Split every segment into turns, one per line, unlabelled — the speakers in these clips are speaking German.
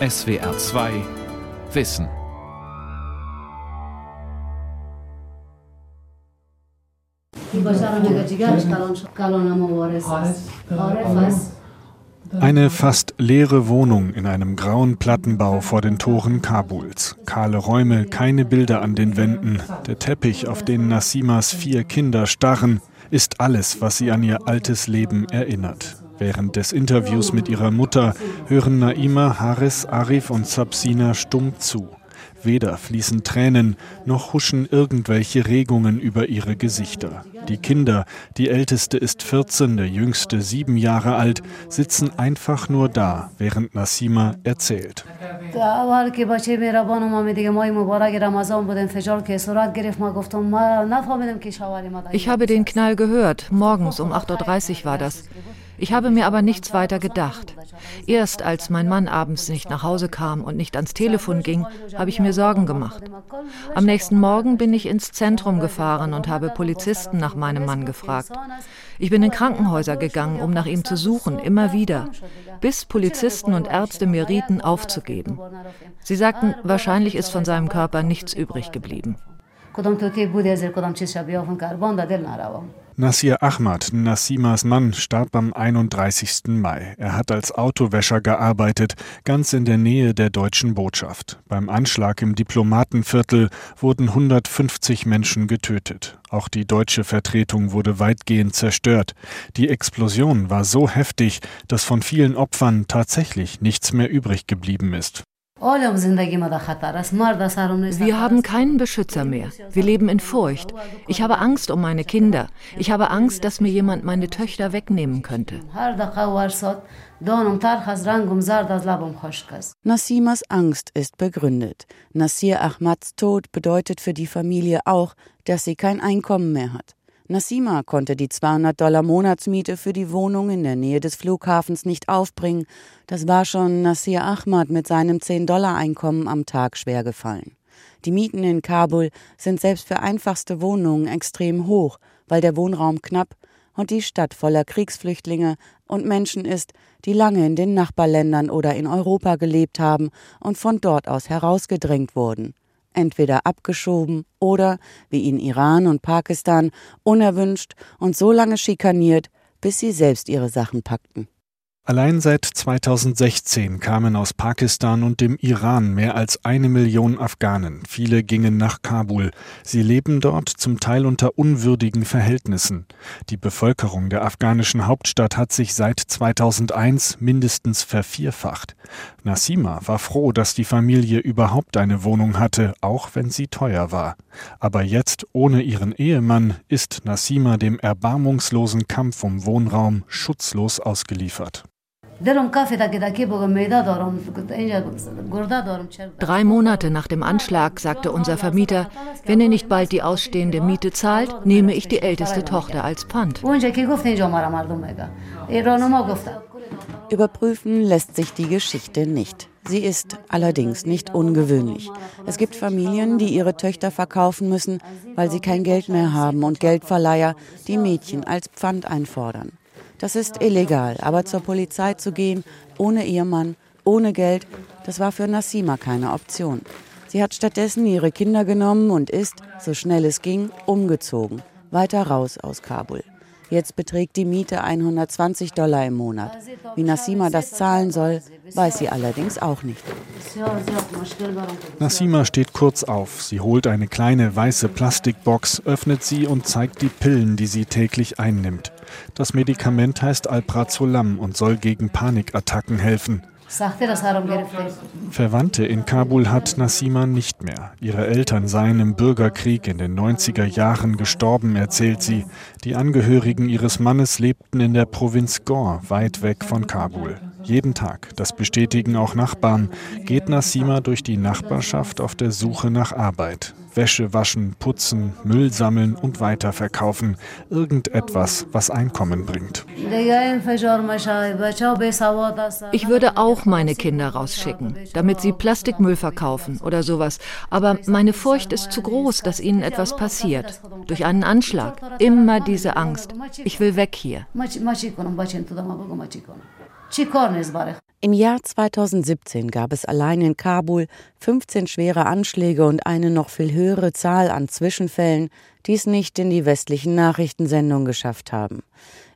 SWR 2 Wissen.
Eine fast leere Wohnung in einem grauen Plattenbau vor den Toren Kabuls. Kahle Räume, keine Bilder an den Wänden. Der Teppich, auf den Nassimas vier Kinder starren, ist alles, was sie an ihr altes Leben erinnert. Während des Interviews mit ihrer Mutter hören Naima, Haris, Arif und Sabsina stumm zu. Weder fließen Tränen, noch huschen irgendwelche Regungen über ihre Gesichter. Die Kinder, die älteste ist 14, der jüngste sieben Jahre alt, sitzen einfach nur da, während Nassima erzählt.
Ich habe den Knall gehört, morgens um 8.30 Uhr war das. Ich habe mir aber nichts weiter gedacht. Erst als mein Mann abends nicht nach Hause kam und nicht ans Telefon ging, habe ich mir Sorgen gemacht. Am nächsten Morgen bin ich ins Zentrum gefahren und habe Polizisten nach meinem Mann gefragt. Ich bin in Krankenhäuser gegangen, um nach ihm zu suchen, immer wieder, bis Polizisten und Ärzte mir rieten, aufzugeben. Sie sagten, wahrscheinlich ist von seinem Körper nichts übrig geblieben.
Nasir Ahmad, Nassimas Mann, starb am 31. Mai. Er hat als Autowäscher gearbeitet, ganz in der Nähe der deutschen Botschaft. Beim Anschlag im Diplomatenviertel wurden 150 Menschen getötet. Auch die deutsche Vertretung wurde weitgehend zerstört. Die Explosion war so heftig, dass von vielen Opfern tatsächlich nichts mehr übrig geblieben ist.
Wir haben keinen Beschützer mehr. Wir leben in Furcht. Ich habe Angst um meine Kinder. Ich habe Angst, dass mir jemand meine Töchter wegnehmen könnte.
Nassimas Angst ist begründet. Nassir Ahmads Tod bedeutet für die Familie auch, dass sie kein Einkommen mehr hat. Nassima konnte die 200 Dollar Monatsmiete für die Wohnung in der Nähe des Flughafens nicht aufbringen. Das war schon Nassir Ahmad mit seinem 10-Dollar-Einkommen am Tag schwer gefallen. Die Mieten in Kabul sind selbst für einfachste Wohnungen extrem hoch, weil der Wohnraum knapp und die Stadt voller Kriegsflüchtlinge und Menschen ist, die lange in den Nachbarländern oder in Europa gelebt haben und von dort aus herausgedrängt wurden entweder abgeschoben oder, wie in Iran und Pakistan, unerwünscht und so lange schikaniert, bis sie selbst ihre Sachen packten.
Allein seit 2016 kamen aus Pakistan und dem Iran mehr als eine Million Afghanen. Viele gingen nach Kabul. Sie leben dort zum Teil unter unwürdigen Verhältnissen. Die Bevölkerung der afghanischen Hauptstadt hat sich seit 2001 mindestens vervierfacht. Nassima war froh, dass die Familie überhaupt eine Wohnung hatte, auch wenn sie teuer war. Aber jetzt ohne ihren Ehemann ist Nassima dem erbarmungslosen Kampf um Wohnraum schutzlos ausgeliefert.
Drei Monate nach dem Anschlag sagte unser Vermieter, wenn er nicht bald die ausstehende Miete zahlt, nehme ich die älteste Tochter als Pfand.
Überprüfen lässt sich die Geschichte nicht. Sie ist allerdings nicht ungewöhnlich. Es gibt Familien, die ihre Töchter verkaufen müssen, weil sie kein Geld mehr haben und Geldverleiher die Mädchen als Pfand einfordern. Das ist illegal, aber zur Polizei zu gehen, ohne Ehemann, ohne Geld, das war für Nassima keine Option. Sie hat stattdessen ihre Kinder genommen und ist, so schnell es ging, umgezogen, weiter raus aus Kabul. Jetzt beträgt die Miete 120 Dollar im Monat. Wie Nassima das zahlen soll, weiß sie allerdings auch nicht.
Nassima steht kurz auf. Sie holt eine kleine weiße Plastikbox, öffnet sie und zeigt die Pillen, die sie täglich einnimmt. Das Medikament heißt Alprazolam und soll gegen Panikattacken helfen. Verwandte in Kabul hat Nassima nicht mehr. Ihre Eltern seien im Bürgerkrieg in den 90er Jahren gestorben, erzählt sie. Die Angehörigen ihres Mannes lebten in der Provinz Gor, weit weg von Kabul. Jeden Tag, das bestätigen auch Nachbarn, geht Nassima durch die Nachbarschaft auf der Suche nach Arbeit. Wäsche waschen, putzen, Müll sammeln und weiterverkaufen. Irgendetwas, was Einkommen bringt.
Ich würde auch meine Kinder rausschicken, damit sie Plastikmüll verkaufen oder sowas. Aber meine Furcht ist zu groß, dass ihnen etwas passiert. Durch einen Anschlag. Immer diese Angst. Ich will weg hier.
Im Jahr 2017 gab es allein in Kabul 15 schwere Anschläge und eine noch viel höhere Zahl an Zwischenfällen, die es nicht in die westlichen Nachrichtensendungen geschafft haben.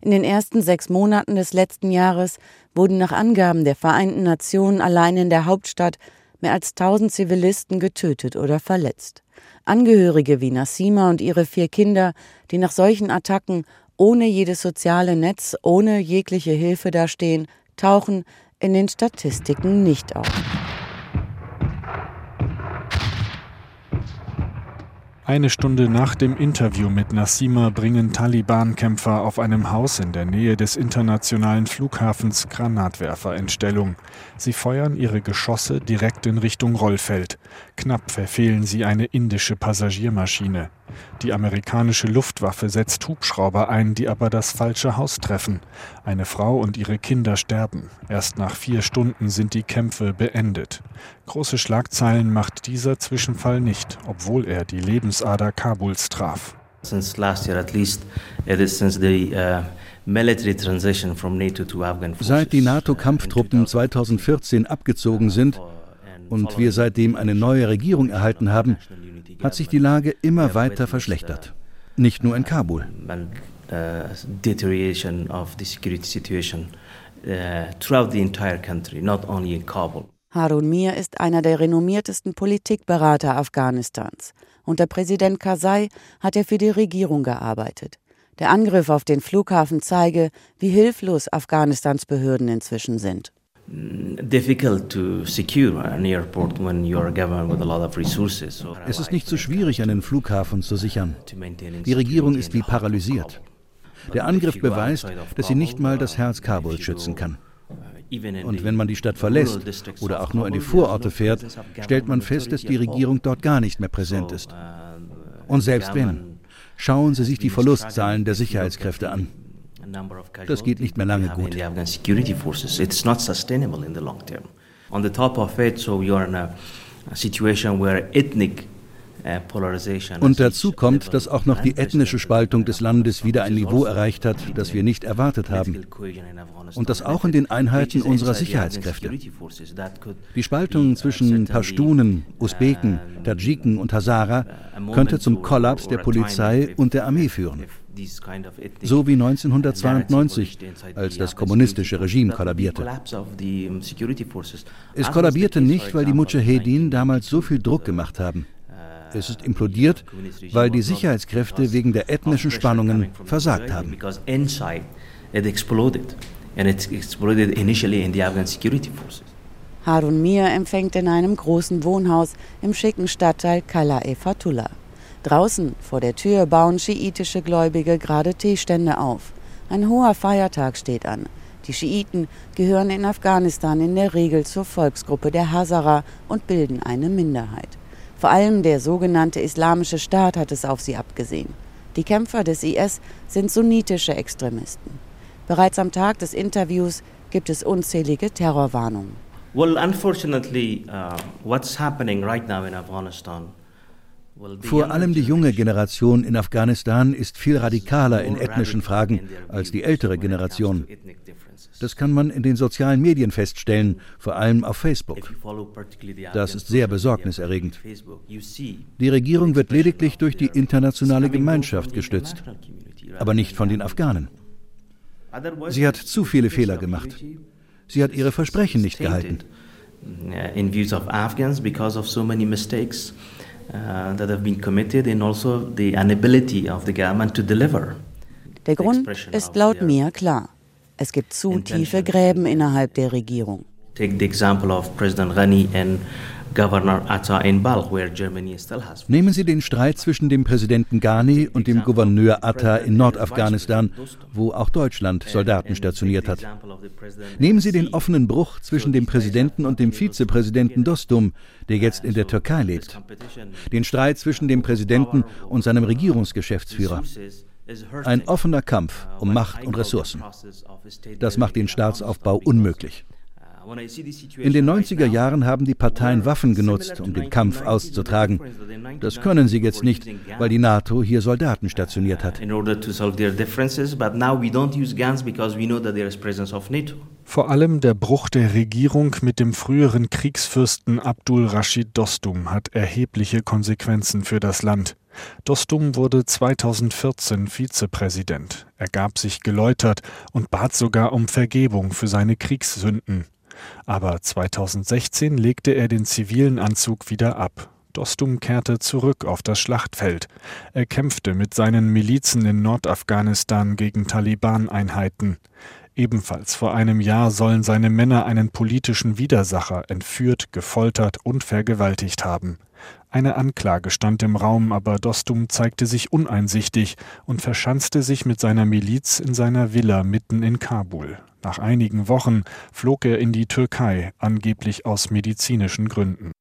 In den ersten sechs Monaten des letzten Jahres wurden nach Angaben der Vereinten Nationen allein in der Hauptstadt mehr als 1000 Zivilisten getötet oder verletzt. Angehörige wie Nassima und ihre vier Kinder, die nach solchen Attacken ohne jedes soziale Netz, ohne jegliche Hilfe dastehen, tauchen in den Statistiken nicht auf.
Eine Stunde nach dem Interview mit Nassima bringen Taliban-Kämpfer auf einem Haus in der Nähe des internationalen Flughafens Granatwerfer in Stellung. Sie feuern ihre Geschosse direkt in Richtung Rollfeld. Knapp verfehlen sie eine indische Passagiermaschine. Die amerikanische Luftwaffe setzt Hubschrauber ein, die aber das falsche Haus treffen. Eine Frau und ihre Kinder sterben. Erst nach vier Stunden sind die Kämpfe beendet. Große Schlagzeilen macht dieser Zwischenfall nicht, obwohl er die Lebensader Kabuls traf. Since last year at least, it is since the uh
Seit die NATO-Kampftruppen 2014 abgezogen sind und wir seitdem eine neue Regierung erhalten haben, hat sich die Lage immer weiter verschlechtert. Nicht nur in Kabul.
Harun Mir ist einer der renommiertesten Politikberater Afghanistans. Unter Präsident Karzai hat er für die Regierung gearbeitet. Der Angriff auf den Flughafen zeige, wie hilflos Afghanistans Behörden inzwischen sind.
Es ist nicht so schwierig, einen Flughafen zu sichern. Die Regierung ist wie paralysiert. Der Angriff beweist, dass sie nicht mal das Herz Kabuls schützen kann. Und wenn man die Stadt verlässt oder auch nur in die Vororte fährt, stellt man fest, dass die Regierung dort gar nicht mehr präsent ist. Und selbst wenn, schauen Sie sich die Verlustzahlen der Sicherheitskräfte an. Das geht nicht mehr lange gut. On the top of it, so you're in a situation where ethnic uh, und dazu kommt, dass auch noch die ethnische Spaltung des Landes wieder ein Niveau erreicht hat, das wir nicht erwartet haben. Und das auch in den Einheiten unserer Sicherheitskräfte. Die Spaltung zwischen Pashtunen, Usbeken, Tadschiken und Hazara könnte zum Kollaps der Polizei und der Armee führen. So wie 1992, als das kommunistische Regime kollabierte. Es kollabierte nicht, weil die Mujahedin damals so viel Druck gemacht haben. Es ist implodiert, weil die Sicherheitskräfte wegen der ethnischen Spannungen versagt haben.
Harun Mir empfängt in einem großen Wohnhaus im schicken Stadtteil Kala-e Fatullah. Draußen vor der Tür bauen schiitische Gläubige gerade Teestände auf. Ein hoher Feiertag steht an. Die Schiiten gehören in Afghanistan in der Regel zur Volksgruppe der Hazara und bilden eine Minderheit. Vor allem der sogenannte Islamische Staat hat es auf sie abgesehen. Die Kämpfer des IS sind sunnitische Extremisten. Bereits am Tag des Interviews gibt es unzählige Terrorwarnungen. Well, unfortunately, uh, what's happening right now in
Afghanistan vor allem die junge Generation in Afghanistan ist viel radikaler in ethnischen Fragen als die ältere Generation. Das kann man in den sozialen Medien feststellen, vor allem auf Facebook. Das ist sehr besorgniserregend. Die Regierung wird lediglich durch die internationale Gemeinschaft gestützt, aber nicht von den Afghanen. Sie hat zu viele Fehler gemacht. Sie hat ihre Versprechen nicht gehalten. In views of Afghans because of so many mistakes uh, that have been committed and also the inability of the government to deliver.
Der Grund ist laut mir klar. Es gibt zu tiefe Gräben innerhalb der Regierung. Take the example of President Ghani and
Nehmen Sie den Streit zwischen dem Präsidenten Ghani und dem Gouverneur Atta in Nordafghanistan, wo auch Deutschland Soldaten stationiert hat. Nehmen Sie den offenen Bruch zwischen dem Präsidenten und dem Vizepräsidenten Dostum, der jetzt in der Türkei lebt. Den Streit zwischen dem Präsidenten und seinem Regierungsgeschäftsführer. Ein offener Kampf um Macht und Ressourcen. Das macht den Staatsaufbau unmöglich. In den 90er Jahren haben die Parteien Waffen genutzt, um den Kampf auszutragen. Das können sie jetzt nicht, weil die NATO hier Soldaten stationiert hat.
Vor allem der Bruch der Regierung mit dem früheren Kriegsfürsten Abdul Rashid Dostum hat erhebliche Konsequenzen für das Land. Dostum wurde 2014 Vizepräsident. Er gab sich geläutert und bat sogar um Vergebung für seine Kriegssünden. Aber 2016 legte er den zivilen Anzug wieder ab. Dostum kehrte zurück auf das Schlachtfeld. Er kämpfte mit seinen Milizen in Nordafghanistan gegen Taliban-Einheiten. Ebenfalls vor einem Jahr sollen seine Männer einen politischen Widersacher entführt, gefoltert und vergewaltigt haben. Eine Anklage stand im Raum, aber Dostum zeigte sich uneinsichtig und verschanzte sich mit seiner Miliz in seiner Villa mitten in Kabul. Nach einigen Wochen flog er in die Türkei, angeblich aus medizinischen Gründen.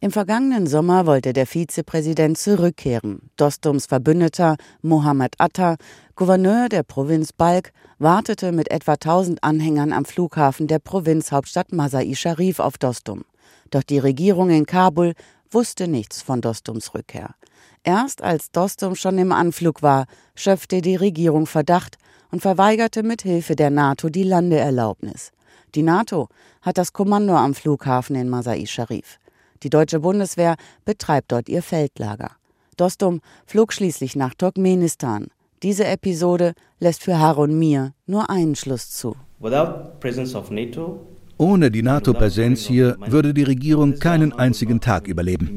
Im vergangenen Sommer wollte der Vizepräsident zurückkehren. Dostums Verbündeter Mohammed Atta, Gouverneur der Provinz Balk, wartete mit etwa 1000 Anhängern am Flughafen der Provinzhauptstadt Masai Sharif auf Dostum. Doch die Regierung in Kabul wusste nichts von Dostums Rückkehr. Erst als Dostum schon im Anflug war, schöpfte die Regierung Verdacht und verweigerte mit Hilfe der NATO die Landeerlaubnis. Die NATO hat das Kommando am Flughafen in Masai Sharif. Die deutsche Bundeswehr betreibt dort ihr Feldlager. Dostum flog schließlich nach Turkmenistan. Diese Episode lässt für Harun Mir nur einen Schluss zu.
Ohne die NATO-Präsenz hier würde die Regierung keinen einzigen Tag überleben.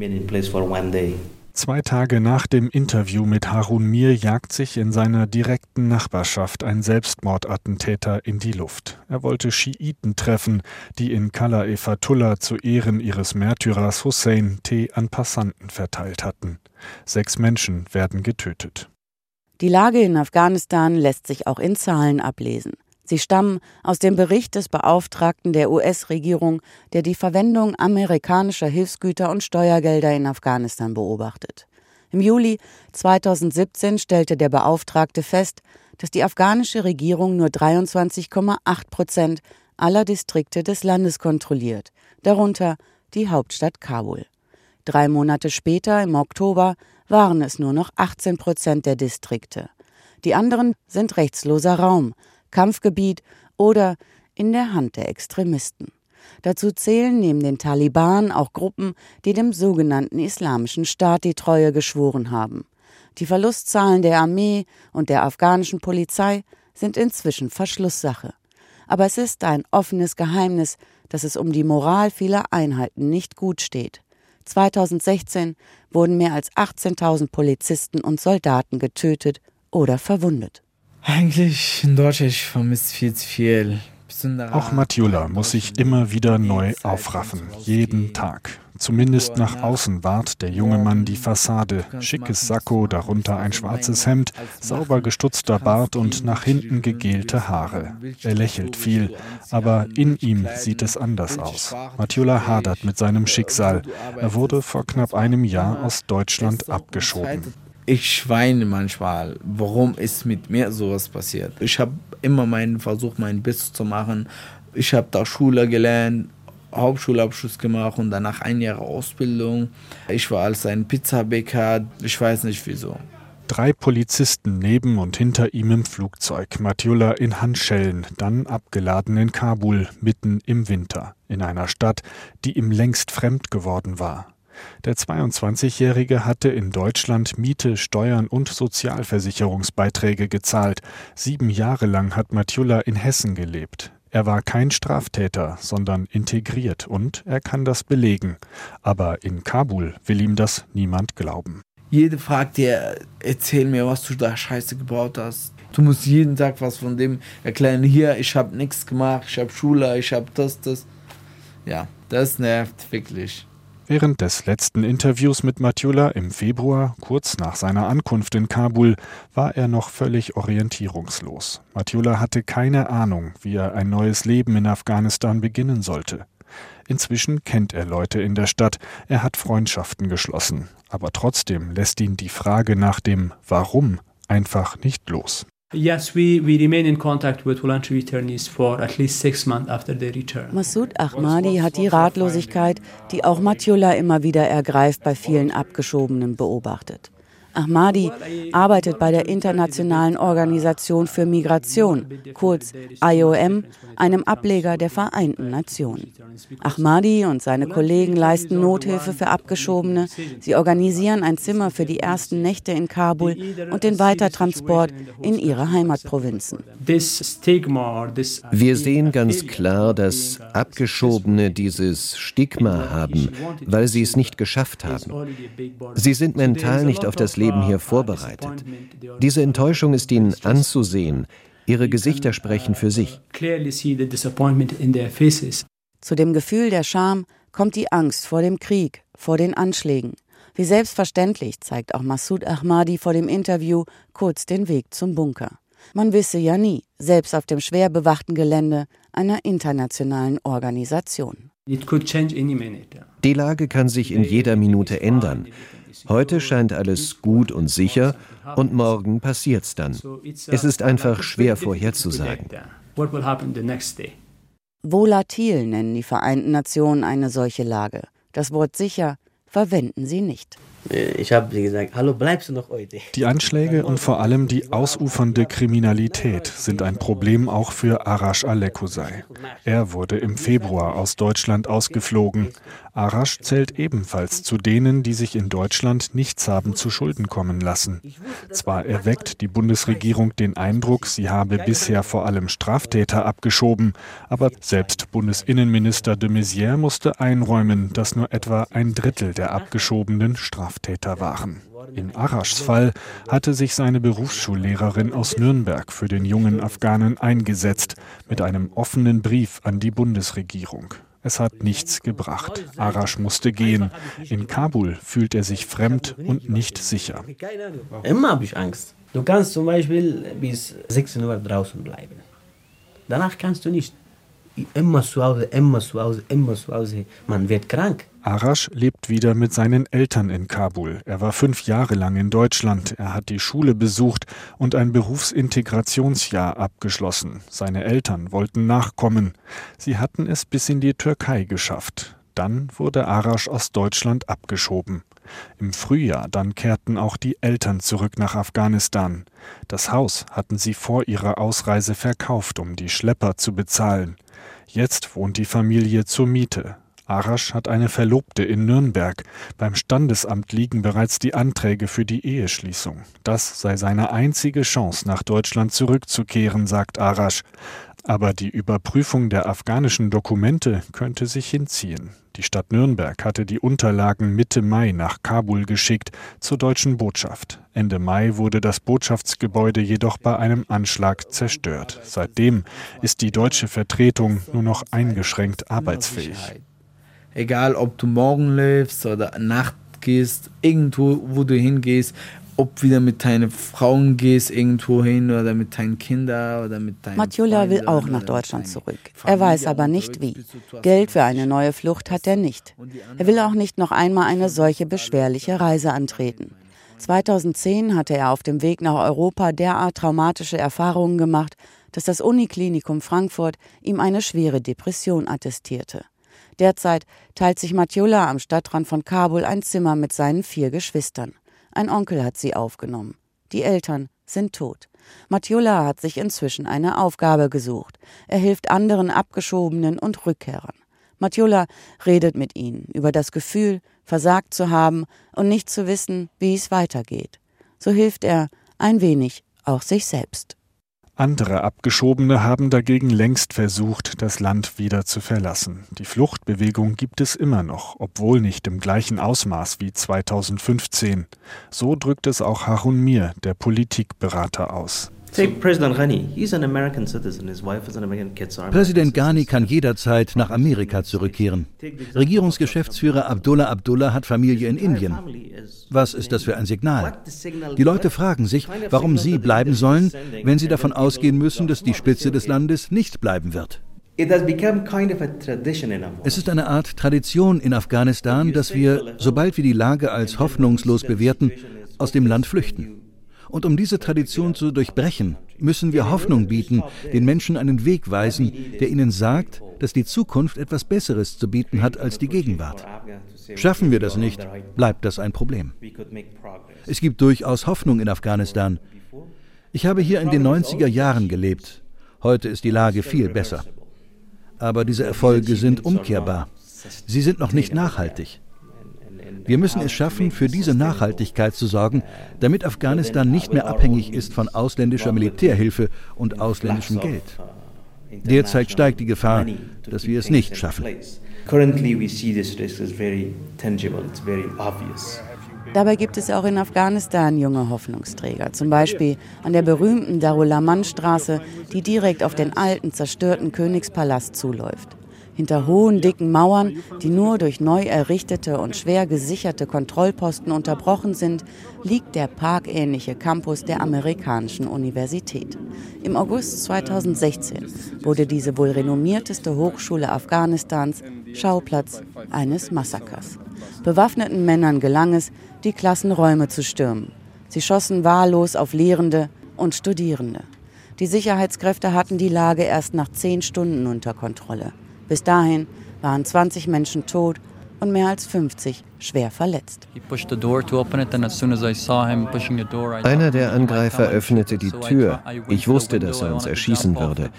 Zwei Tage nach dem Interview mit Harun Mir jagt sich in seiner direkten Nachbarschaft ein Selbstmordattentäter in die Luft. Er wollte Schiiten treffen, die in Kala e Fatullah zu Ehren ihres Märtyrers Hussein Tee an Passanten verteilt hatten. Sechs Menschen werden getötet.
Die Lage in Afghanistan lässt sich auch in Zahlen ablesen. Sie stammen aus dem Bericht des Beauftragten der US-Regierung, der die Verwendung amerikanischer Hilfsgüter und Steuergelder in Afghanistan beobachtet. Im Juli 2017 stellte der Beauftragte fest, dass die afghanische Regierung nur 23,8 Prozent aller Distrikte des Landes kontrolliert, darunter die Hauptstadt Kabul. Drei Monate später, im Oktober, waren es nur noch 18 Prozent der Distrikte. Die anderen sind rechtsloser Raum, Kampfgebiet oder in der Hand der Extremisten. Dazu zählen neben den Taliban auch Gruppen, die dem sogenannten Islamischen Staat die Treue geschworen haben. Die Verlustzahlen der Armee und der afghanischen Polizei sind inzwischen Verschlusssache. Aber es ist ein offenes Geheimnis, dass es um die Moral vieler Einheiten nicht gut steht. 2016 wurden mehr als 18.000 Polizisten und Soldaten getötet oder verwundet.
Eigentlich in Deutschland, ich vermisse viel zu viel.
Auch Matjula muss sich immer wieder neu aufraffen, jeden Tag. Zumindest nach außen wahrt der junge Mann die Fassade. Schickes Sakko, darunter ein schwarzes Hemd, sauber gestutzter Bart und nach hinten gegelte Haare. Er lächelt viel, aber in ihm sieht es anders aus. Matjula hadert mit seinem Schicksal. Er wurde vor knapp einem Jahr aus Deutschland abgeschoben
ich weine manchmal, warum ist mit mir sowas passiert. Ich habe immer meinen Versuch, mein Bestes zu machen. Ich habe da Schule gelernt, Hauptschulabschluss gemacht und danach ein Jahr Ausbildung. Ich war als ein Pizzabäcker, ich weiß nicht wieso.
Drei Polizisten neben und hinter ihm im Flugzeug, Matjula in Handschellen, dann abgeladen in Kabul, mitten im Winter, in einer Stadt, die ihm längst fremd geworden war. Der 22-Jährige hatte in Deutschland Miete, Steuern und Sozialversicherungsbeiträge gezahlt. Sieben Jahre lang hat Matjula in Hessen gelebt. Er war kein Straftäter, sondern integriert und er kann das belegen. Aber in Kabul will ihm das niemand glauben.
Jeder fragt dir, erzähl mir, was du da scheiße gebaut hast. Du musst jeden Tag was von dem erklären. Hier, ich habe nichts gemacht, ich habe Schule, ich habe das, das. Ja, das nervt wirklich.
Während des letzten Interviews mit Matjula im Februar, kurz nach seiner Ankunft in Kabul, war er noch völlig orientierungslos. Matjula hatte keine Ahnung, wie er ein neues Leben in Afghanistan beginnen sollte. Inzwischen kennt er Leute in der Stadt, er hat Freundschaften geschlossen, aber trotzdem lässt ihn die Frage nach dem Warum einfach nicht los.
Yes, we, we remain in contact with voluntary returnees for at least six months after their return.
Massoud Ahmadi hat die Ratlosigkeit, die auch Matiola immer wieder ergreift, bei vielen Abgeschobenen beobachtet. Ahmadi arbeitet bei der Internationalen Organisation für Migration, kurz IOM, einem Ableger der Vereinten Nationen. Ahmadi und seine Kollegen leisten Nothilfe für Abgeschobene. Sie organisieren ein Zimmer für die ersten Nächte in Kabul und den Weitertransport in ihre Heimatprovinzen.
Wir sehen ganz klar, dass Abgeschobene dieses Stigma haben, weil sie es nicht geschafft haben. Sie sind mental nicht auf das Leben Leben hier vorbereitet. Diese Enttäuschung ist ihnen anzusehen. Ihre Gesichter sprechen für sich.
Zu dem Gefühl der Scham kommt die Angst vor dem Krieg, vor den Anschlägen. Wie selbstverständlich zeigt auch Massoud Ahmadi vor dem Interview kurz den Weg zum Bunker. Man wisse ja nie, selbst auf dem schwer bewachten Gelände einer internationalen Organisation.
Die Lage kann sich in jeder Minute ändern. Heute scheint alles gut und sicher und morgen passiert's dann. Es ist einfach schwer vorherzusagen.
Volatil nennen die Vereinten Nationen eine solche Lage. Das Wort sicher verwenden sie nicht.
Ich habe gesagt, hallo, bleibst du noch heute?
Die Anschläge und vor allem die ausufernde Kriminalität sind ein Problem auch für Arash Alekusai. Er wurde im Februar aus Deutschland ausgeflogen. Arash zählt ebenfalls zu denen, die sich in Deutschland nichts haben zu Schulden kommen lassen. Zwar erweckt die Bundesregierung den Eindruck, sie habe bisher vor allem Straftäter abgeschoben, aber selbst Bundesinnenminister de Maizière musste einräumen, dass nur etwa ein Drittel der abgeschobenen Straftäter waren. In Araschs Fall hatte sich seine Berufsschullehrerin aus Nürnberg für den jungen Afghanen eingesetzt, mit einem offenen Brief an die Bundesregierung. Es hat nichts gebracht. Arash musste gehen. In Kabul fühlt er sich fremd und nicht sicher.
Immer habe ich Angst. Du kannst zum Beispiel bis 16 Uhr draußen bleiben. Danach kannst du nicht. Immer zu Hause, immer zu Hause, immer zu Hause. Man wird krank.
Arash lebt wieder mit seinen Eltern in Kabul. Er war fünf Jahre lang in Deutschland. Er hat die Schule besucht und ein Berufsintegrationsjahr abgeschlossen. Seine Eltern wollten nachkommen. Sie hatten es bis in die Türkei geschafft. Dann wurde Arash aus Deutschland abgeschoben. Im Frühjahr dann kehrten auch die Eltern zurück nach Afghanistan. Das Haus hatten sie vor ihrer Ausreise verkauft, um die Schlepper zu bezahlen. Jetzt wohnt die Familie zur Miete. Arash hat eine Verlobte in Nürnberg. Beim Standesamt liegen bereits die Anträge für die Eheschließung. Das sei seine einzige Chance, nach Deutschland zurückzukehren, sagt Arash. Aber die Überprüfung der afghanischen Dokumente könnte sich hinziehen. Die Stadt Nürnberg hatte die Unterlagen Mitte Mai nach Kabul geschickt zur deutschen Botschaft. Ende Mai wurde das Botschaftsgebäude jedoch bei einem Anschlag zerstört. Seitdem ist die deutsche Vertretung nur noch eingeschränkt arbeitsfähig.
Egal, ob du morgen läufst oder Nacht gehst, irgendwo, wo du hingehst, ob wieder mit deinen Frauen gehst irgendwo hin oder mit deinen Kindern oder mit deinen
Matjula will auch nach Deutschland zurück. Er weiß aber nicht wie. Geld für eine neue Flucht hat er nicht. Er will auch nicht noch einmal eine solche beschwerliche Reise antreten. 2010 hatte er auf dem Weg nach Europa derart traumatische Erfahrungen gemacht, dass das Uniklinikum Frankfurt ihm eine schwere Depression attestierte. Derzeit teilt sich Matjula am Stadtrand von Kabul ein Zimmer mit seinen vier Geschwistern. Ein Onkel hat sie aufgenommen. Die Eltern sind tot. Matjula hat sich inzwischen eine Aufgabe gesucht. Er hilft anderen Abgeschobenen und Rückkehrern. Matjula redet mit ihnen über das Gefühl, versagt zu haben und nicht zu wissen, wie es weitergeht. So hilft er ein wenig auch sich selbst.
Andere Abgeschobene haben dagegen längst versucht, das Land wieder zu verlassen. Die Fluchtbewegung gibt es immer noch, obwohl nicht im gleichen Ausmaß wie 2015. So drückt es auch Harun Mir, der Politikberater, aus.
Präsident Ghani kann jederzeit nach Amerika zurückkehren. Regierungsgeschäftsführer Abdullah Abdullah hat Familie in Indien. Was ist das für ein Signal? Die Leute fragen sich, warum sie bleiben sollen, wenn sie davon ausgehen müssen, dass die Spitze des Landes nicht bleiben wird. Es ist eine Art Tradition in Afghanistan, dass wir, sobald wir die Lage als hoffnungslos bewerten, aus dem Land flüchten. Und um diese Tradition zu durchbrechen, müssen wir Hoffnung bieten, den Menschen einen Weg weisen, der ihnen sagt, dass die Zukunft etwas Besseres zu bieten hat als die Gegenwart. Schaffen wir das nicht, bleibt das ein Problem. Es gibt durchaus Hoffnung in Afghanistan. Ich habe hier in den 90er Jahren gelebt. Heute ist die Lage viel besser. Aber diese Erfolge sind umkehrbar. Sie sind noch nicht nachhaltig. Wir müssen es schaffen, für diese Nachhaltigkeit zu sorgen, damit Afghanistan nicht mehr abhängig ist von ausländischer Militärhilfe und ausländischem Geld. Derzeit steigt die Gefahr, dass wir es nicht schaffen.
Dabei gibt es auch in Afghanistan junge Hoffnungsträger, zum Beispiel an der berühmten Darul-Aman-Straße, die direkt auf den alten, zerstörten Königspalast zuläuft. Hinter hohen, dicken Mauern, die nur durch neu errichtete und schwer gesicherte Kontrollposten unterbrochen sind, liegt der parkähnliche Campus der amerikanischen Universität. Im August 2016 wurde diese wohl renommierteste Hochschule Afghanistans Schauplatz eines Massakers. Bewaffneten Männern gelang es, die Klassenräume zu stürmen. Sie schossen wahllos auf Lehrende und Studierende. Die Sicherheitskräfte hatten die Lage erst nach zehn Stunden unter Kontrolle. Bis dahin waren 20 Menschen tot und mehr als 50 schwer verletzt.
Einer der Angreifer öffnete die Tür. Ich wusste, dass er uns erschießen würde.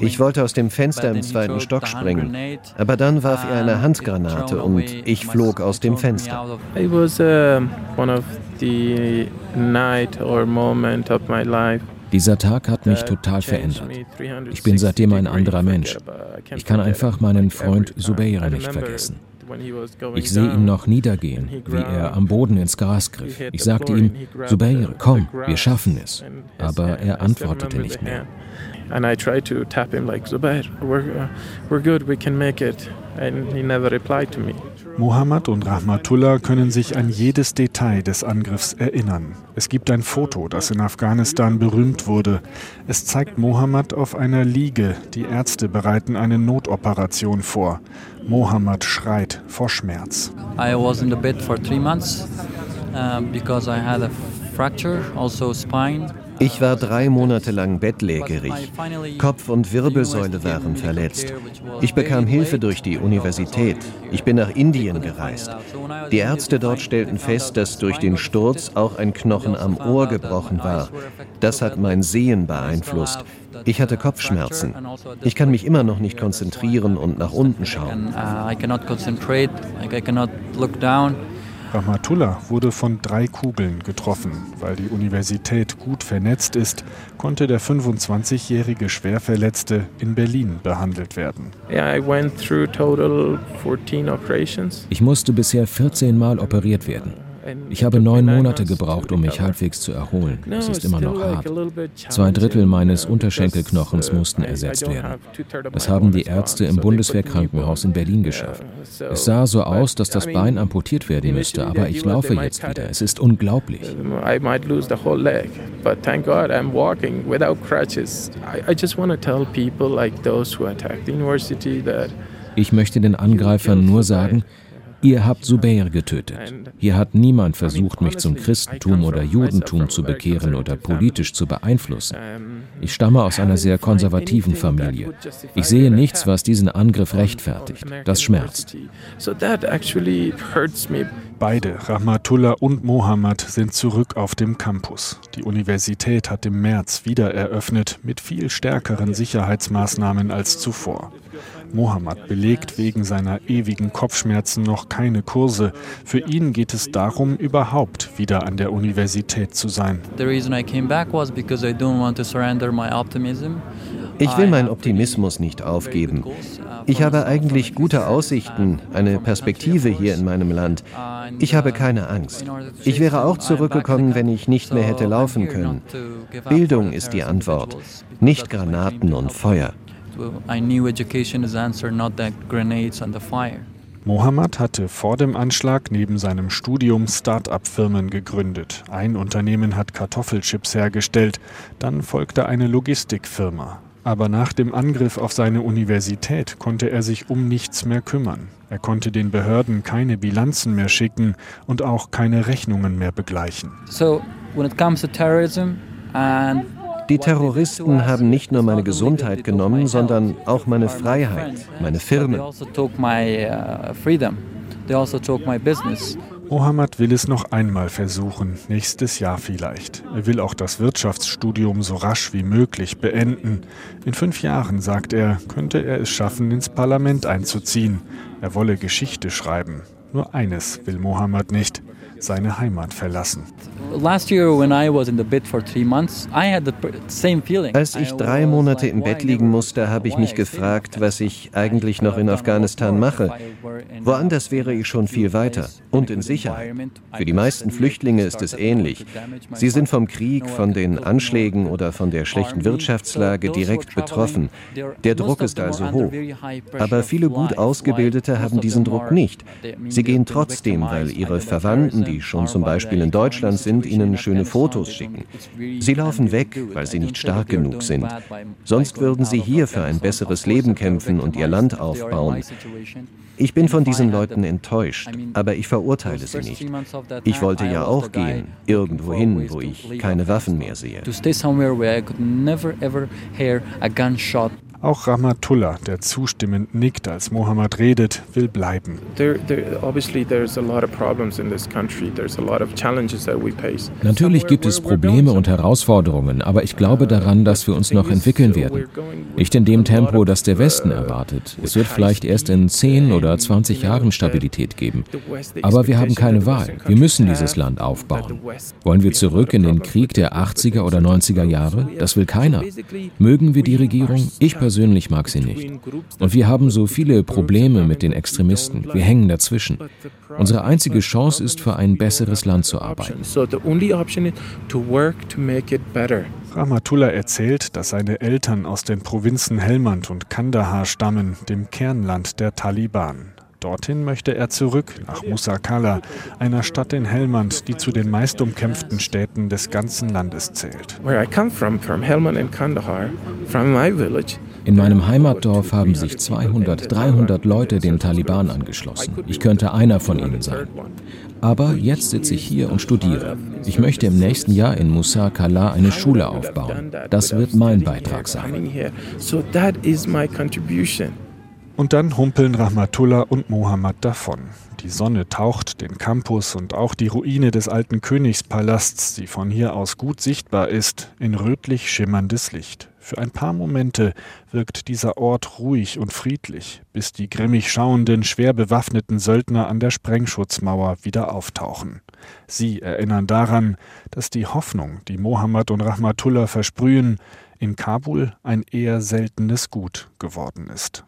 Ich wollte aus dem Fenster im zweiten Stock springen, aber dann warf er eine Handgranate und ich flog aus dem Fenster. It was uh, one of the night or moment of my life.
Dieser Tag hat mich total verändert. Ich bin seitdem ein anderer Mensch. Ich kann einfach meinen Freund Zubeir nicht vergessen. Ich sehe ihn noch niedergehen, wie er am Boden ins Gras griff. Ich sagte ihm, Zubeir, komm, wir schaffen es. Aber er antwortete nicht mehr. And I tried to tap him like, Zubair, we're, uh, we're good, we can make it. And he never replied
to me. Mohammed und Rahmatullah können sich an jedes Detail des Angriffs erinnern. Es gibt ein Foto, das in Afghanistan berühmt wurde. Es zeigt Mohammed auf einer Liege. Die Ärzte bereiten eine Notoperation vor. Mohammed schreit vor Schmerz. I was in the bed for three months
uh, because I had a fracture, also spine. Ich war drei Monate lang bettlägerig. Kopf und Wirbelsäule waren verletzt. Ich bekam Hilfe durch die Universität. Ich bin nach Indien gereist. Die Ärzte dort stellten fest, dass durch den Sturz auch ein Knochen am Ohr gebrochen war. Das hat mein Sehen beeinflusst. Ich hatte Kopfschmerzen. Ich kann mich immer noch nicht konzentrieren und nach unten schauen.
Rahmatullah wurde von drei Kugeln getroffen. Weil die Universität gut vernetzt ist, konnte der 25-jährige Schwerverletzte in Berlin behandelt werden.
Ich musste bisher 14 Mal operiert werden. Ich habe neun Monate gebraucht, um mich halbwegs zu erholen. Es ist immer noch hart. Zwei Drittel meines Unterschenkelknochens mussten ersetzt werden. Das haben die Ärzte im Bundeswehrkrankenhaus in Berlin geschafft. Es sah so aus, dass das Bein amputiert werden müsste, aber ich laufe jetzt wieder. Es ist unglaublich. I might lose the whole leg, but thank God I'm walking without crutches. I, I just want to tell people like those who attacked the university that ich möchte den Angreifern nur sagen, Ihr habt Zubair getötet. Hier hat niemand versucht, mich zum Christentum oder Judentum zu bekehren oder politisch zu beeinflussen. Ich stamme aus einer sehr konservativen Familie. Ich sehe nichts, was diesen Angriff rechtfertigt. Das schmerzt.
Beide, Rahmatullah und Mohammed, sind zurück auf dem Campus. Die Universität hat im März wieder eröffnet mit viel stärkeren Sicherheitsmaßnahmen als zuvor. Mohammed belegt wegen seiner ewigen Kopfschmerzen noch keine Kurse. Für ihn geht es darum, überhaupt wieder an der Universität zu sein.
Ich will meinen Optimismus nicht aufgeben. Ich habe eigentlich gute Aussichten, eine Perspektive hier in meinem Land. Ich habe keine Angst. Ich wäre auch zurückgekommen, wenn ich nicht mehr hätte laufen können. Bildung ist die Antwort, nicht Granaten und Feuer. I knew education is answer, not the
grenades and the fire. Mohammed hatte vor dem Anschlag neben seinem Studium Start-up-Firmen gegründet. Ein Unternehmen hat Kartoffelchips hergestellt, dann folgte eine Logistikfirma. Aber nach dem Angriff auf seine Universität konnte er sich um nichts mehr kümmern. Er konnte den Behörden keine Bilanzen mehr schicken und auch keine Rechnungen mehr begleichen. So, when it comes to terrorism
and die Terroristen haben nicht nur meine Gesundheit genommen, sondern auch meine Freiheit, meine Firmen.
Mohammed will es noch einmal versuchen, nächstes Jahr vielleicht. Er will auch das Wirtschaftsstudium so rasch wie möglich beenden. In fünf Jahren, sagt er, könnte er es schaffen, ins Parlament einzuziehen. Er wolle Geschichte schreiben. Nur eines will Mohammed nicht, seine Heimat verlassen.
Als ich drei Monate im Bett liegen musste, habe ich mich gefragt, was ich eigentlich noch in Afghanistan mache. Woanders wäre ich schon viel weiter und in Sicherheit. Für die meisten Flüchtlinge ist es ähnlich. Sie sind vom Krieg, von den Anschlägen oder von der schlechten Wirtschaftslage direkt betroffen. Der Druck ist also hoch. Aber viele gut Ausgebildete haben diesen Druck nicht. Sie gehen trotzdem, weil ihre Verwandten, die schon zum Beispiel in Deutschland sind, ihnen schöne Fotos schicken. Sie laufen weg, weil sie nicht stark genug sind. Sonst würden sie hier für ein besseres Leben kämpfen und ihr Land aufbauen. Ich bin von diesen Leuten enttäuscht, aber ich verurteile sie nicht. Ich wollte ja auch gehen, irgendwohin, wo ich keine Waffen mehr sehe.
Auch Rahmatullah, der zustimmend nickt, als Mohammed redet, will bleiben.
Natürlich gibt es Probleme und Herausforderungen, aber ich glaube daran, dass wir uns noch entwickeln werden. Nicht in dem Tempo, das der Westen erwartet. Es wird vielleicht erst in 10 oder 20 Jahren Stabilität geben. Aber wir haben keine Wahl. Wir müssen dieses Land aufbauen. Wollen wir zurück in den Krieg der 80er oder 90er Jahre? Das will keiner. Mögen wir die Regierung? Ich persönlich persönlich mag sie nicht. Und wir haben so viele Probleme mit den Extremisten. Wir hängen dazwischen. Unsere einzige Chance ist, für ein besseres Land zu arbeiten.
Rahmatullah erzählt, dass seine Eltern aus den Provinzen Helmand und Kandahar stammen, dem Kernland der Taliban. Dorthin möchte er zurück, nach Musakala, einer Stadt in Helmand, die zu den meist umkämpften Städten des ganzen Landes zählt. Where I come from, from Helmand and Kandahar,
from my village, in meinem Heimatdorf haben sich 200, 300 Leute den Taliban angeschlossen. Ich könnte einer von ihnen sein. Aber jetzt sitze ich hier und studiere. Ich möchte im nächsten Jahr in Musa Kala eine Schule aufbauen. Das wird mein Beitrag sein.
Und dann humpeln Rahmatullah und Mohammed davon. Die Sonne taucht den Campus und auch die Ruine des alten Königspalasts, die von hier aus gut sichtbar ist, in rötlich schimmerndes Licht. Für ein paar Momente wirkt dieser Ort ruhig und friedlich, bis die grimmig schauenden, schwer bewaffneten Söldner an der Sprengschutzmauer wieder auftauchen. Sie erinnern daran, dass die Hoffnung, die Mohammed und Rahmatullah versprühen, in Kabul ein eher seltenes Gut geworden ist.